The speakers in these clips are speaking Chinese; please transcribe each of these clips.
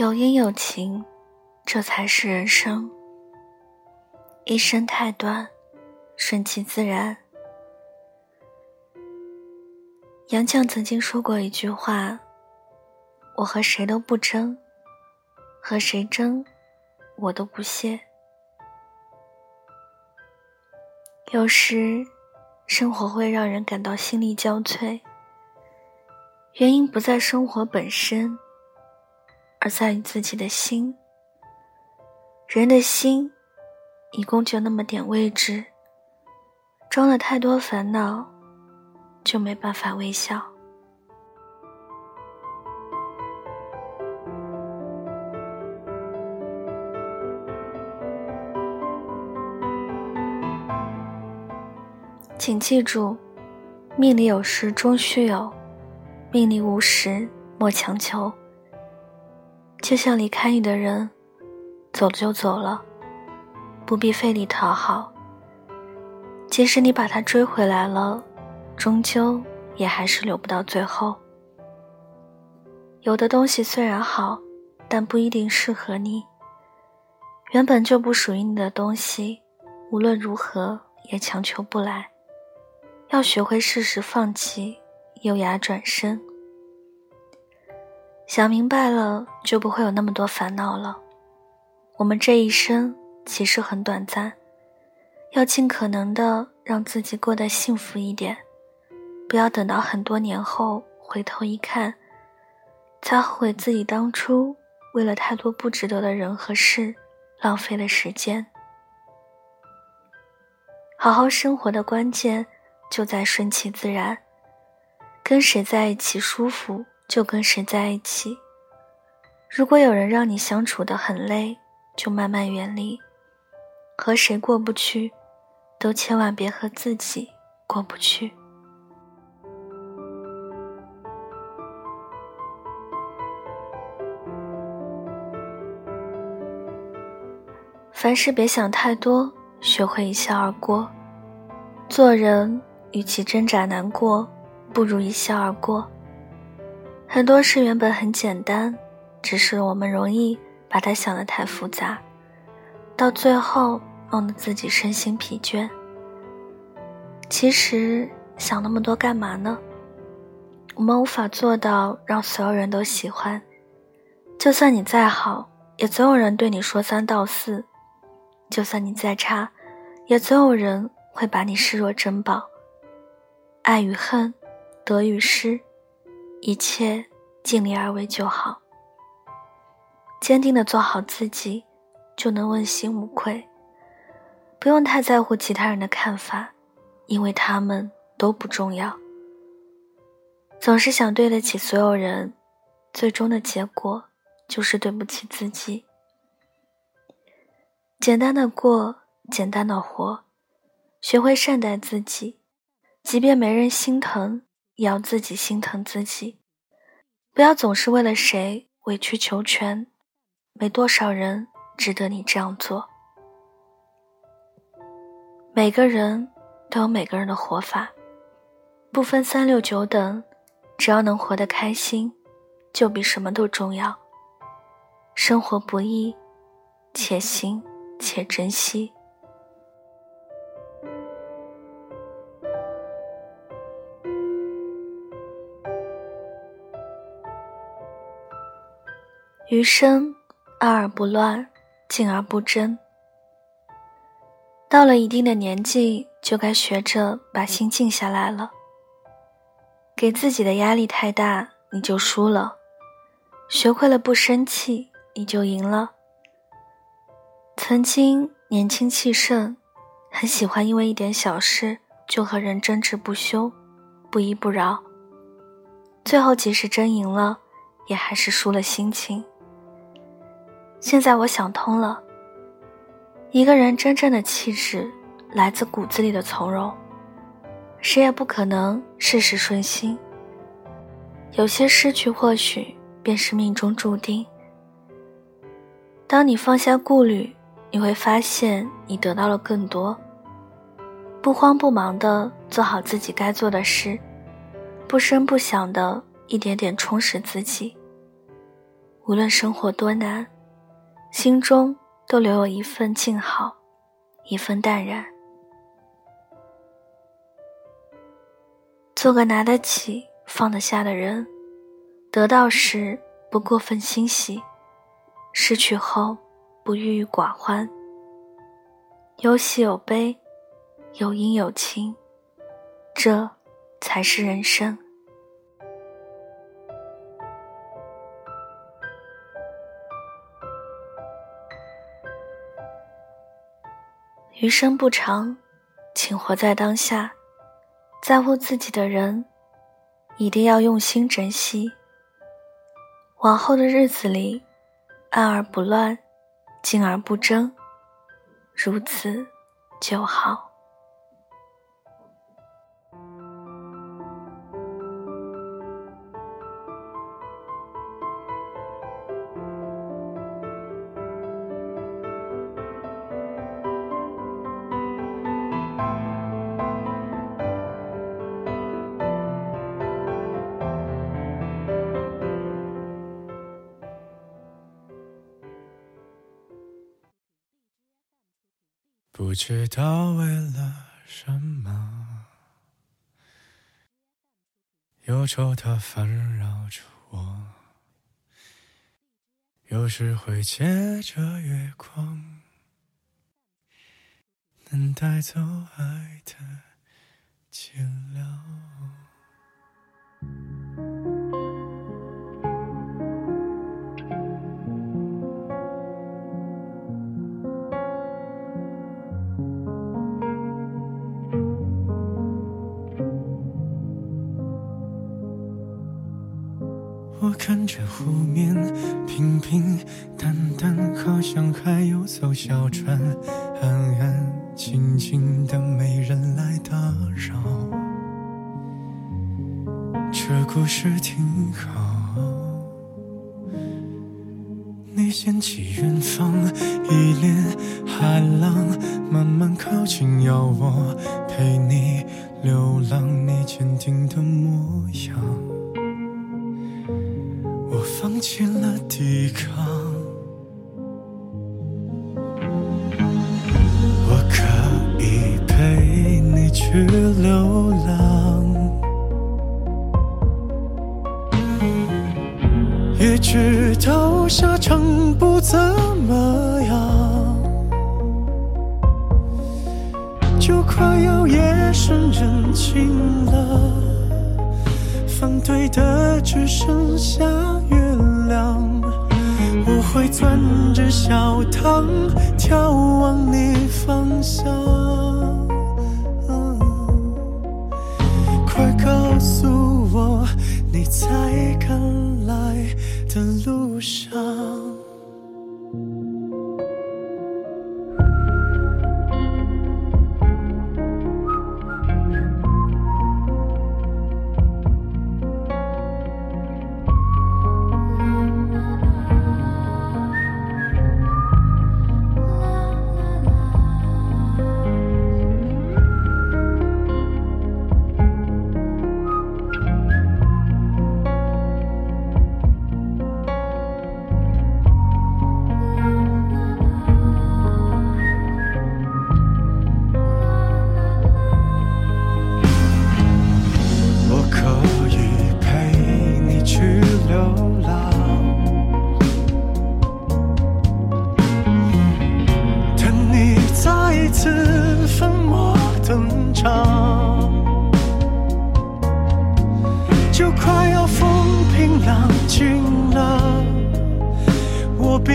有因有情，这才是人生。一生太短，顺其自然。杨绛曾经说过一句话：“我和谁都不争，和谁争，我都不屑。”有时，生活会让人感到心力交瘁，原因不在生活本身。而在于自己的心。人的心，一共就那么点位置，装了太多烦恼，就没办法微笑。请记住，命里有时终须有，命里无时莫强求。就像离开你的人，走了就走了，不必费力讨好。即使你把他追回来了，终究也还是留不到最后。有的东西虽然好，但不一定适合你。原本就不属于你的东西，无论如何也强求不来。要学会适时放弃，优雅转身。想明白了，就不会有那么多烦恼了。我们这一生其实很短暂，要尽可能的让自己过得幸福一点，不要等到很多年后回头一看，才后悔自己当初为了太多不值得的人和事，浪费了时间。好好生活的关键就在顺其自然，跟谁在一起舒服。就跟谁在一起。如果有人让你相处的很累，就慢慢远离。和谁过不去，都千万别和自己过不去。凡事别想太多，学会一笑而过。做人，与其挣扎难过，不如一笑而过。很多事原本很简单，只是我们容易把它想得太复杂，到最后弄得自己身心疲倦。其实想那么多干嘛呢？我们无法做到让所有人都喜欢，就算你再好，也总有人对你说三道四；就算你再差，也总有人会把你视若珍宝。爱与恨，得与失。一切尽力而为就好，坚定的做好自己，就能问心无愧。不用太在乎其他人的看法，因为他们都不重要。总是想对得起所有人，最终的结果就是对不起自己。简单的过，简单的活，学会善待自己，即便没人心疼。也要自己心疼自己，不要总是为了谁委曲求全，没多少人值得你这样做。每个人都有每个人的活法，不分三六九等，只要能活得开心，就比什么都重要。生活不易，且行且珍惜。余生，爱而不乱，静而不争。到了一定的年纪，就该学着把心静下来了。给自己的压力太大，你就输了；学会了不生气，你就赢了。曾经年轻气盛，很喜欢因为一点小事就和人争执不休，不依不饶。最后即使争赢了，也还是输了心情。现在我想通了，一个人真正的气质来自骨子里的从容。谁也不可能事事顺心，有些失去或许便是命中注定。当你放下顾虑，你会发现你得到了更多。不慌不忙的做好自己该做的事，不声不响的一点点充实自己。无论生活多难，心中都留有一份静好，一份淡然。做个拿得起、放得下的人，得到时不过分欣喜，失去后不郁郁寡欢。有喜有悲，有阴有晴，这才是人生。余生不长，请活在当下。在乎自己的人，一定要用心珍惜。往后的日子里，安而不乱，静而不争，如此就好。不知道为了什么，忧愁它烦扰着我，有时会借着月光，能带走爱的寂寥。看着湖面平平淡淡，好像还有艘小船，安安静静的，没人来打扰。这故事挺好。你掀起远方一帘海浪，慢慢靠近，要我陪你流浪，你坚定的模样。我放弃了抵抗，我可以陪你去流浪，也知道下场不怎么样，就快要夜深人静了。反对的只剩下月，会攥着小糖，眺望你方向。快告诉我，你在赶来的路上。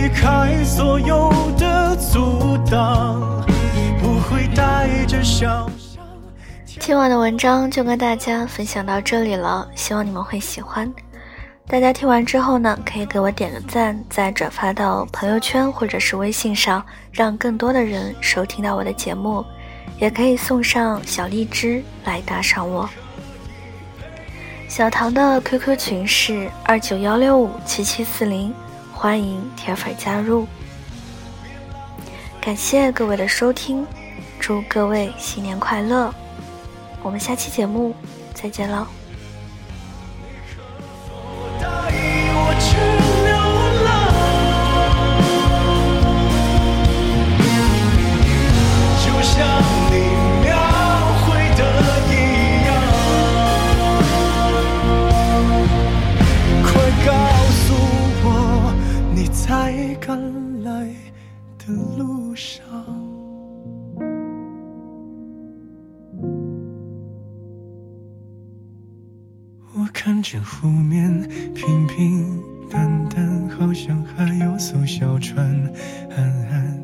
我避开所有的阻挡，不会带着笑。今晚的文章就跟大家分享到这里了，希望你们会喜欢。大家听完之后呢，可以给我点个赞，再转发到朋友圈或者是微信上，让更多的人收听到我的节目，也可以送上小荔枝来打赏我。小唐的 QQ 群是二九幺六五七七四零，欢迎铁粉加入。感谢各位的收听，祝各位新年快乐！我们下期节目再见喽。赶来的路上。我看见湖面平平淡淡，好像还有艘小船，安安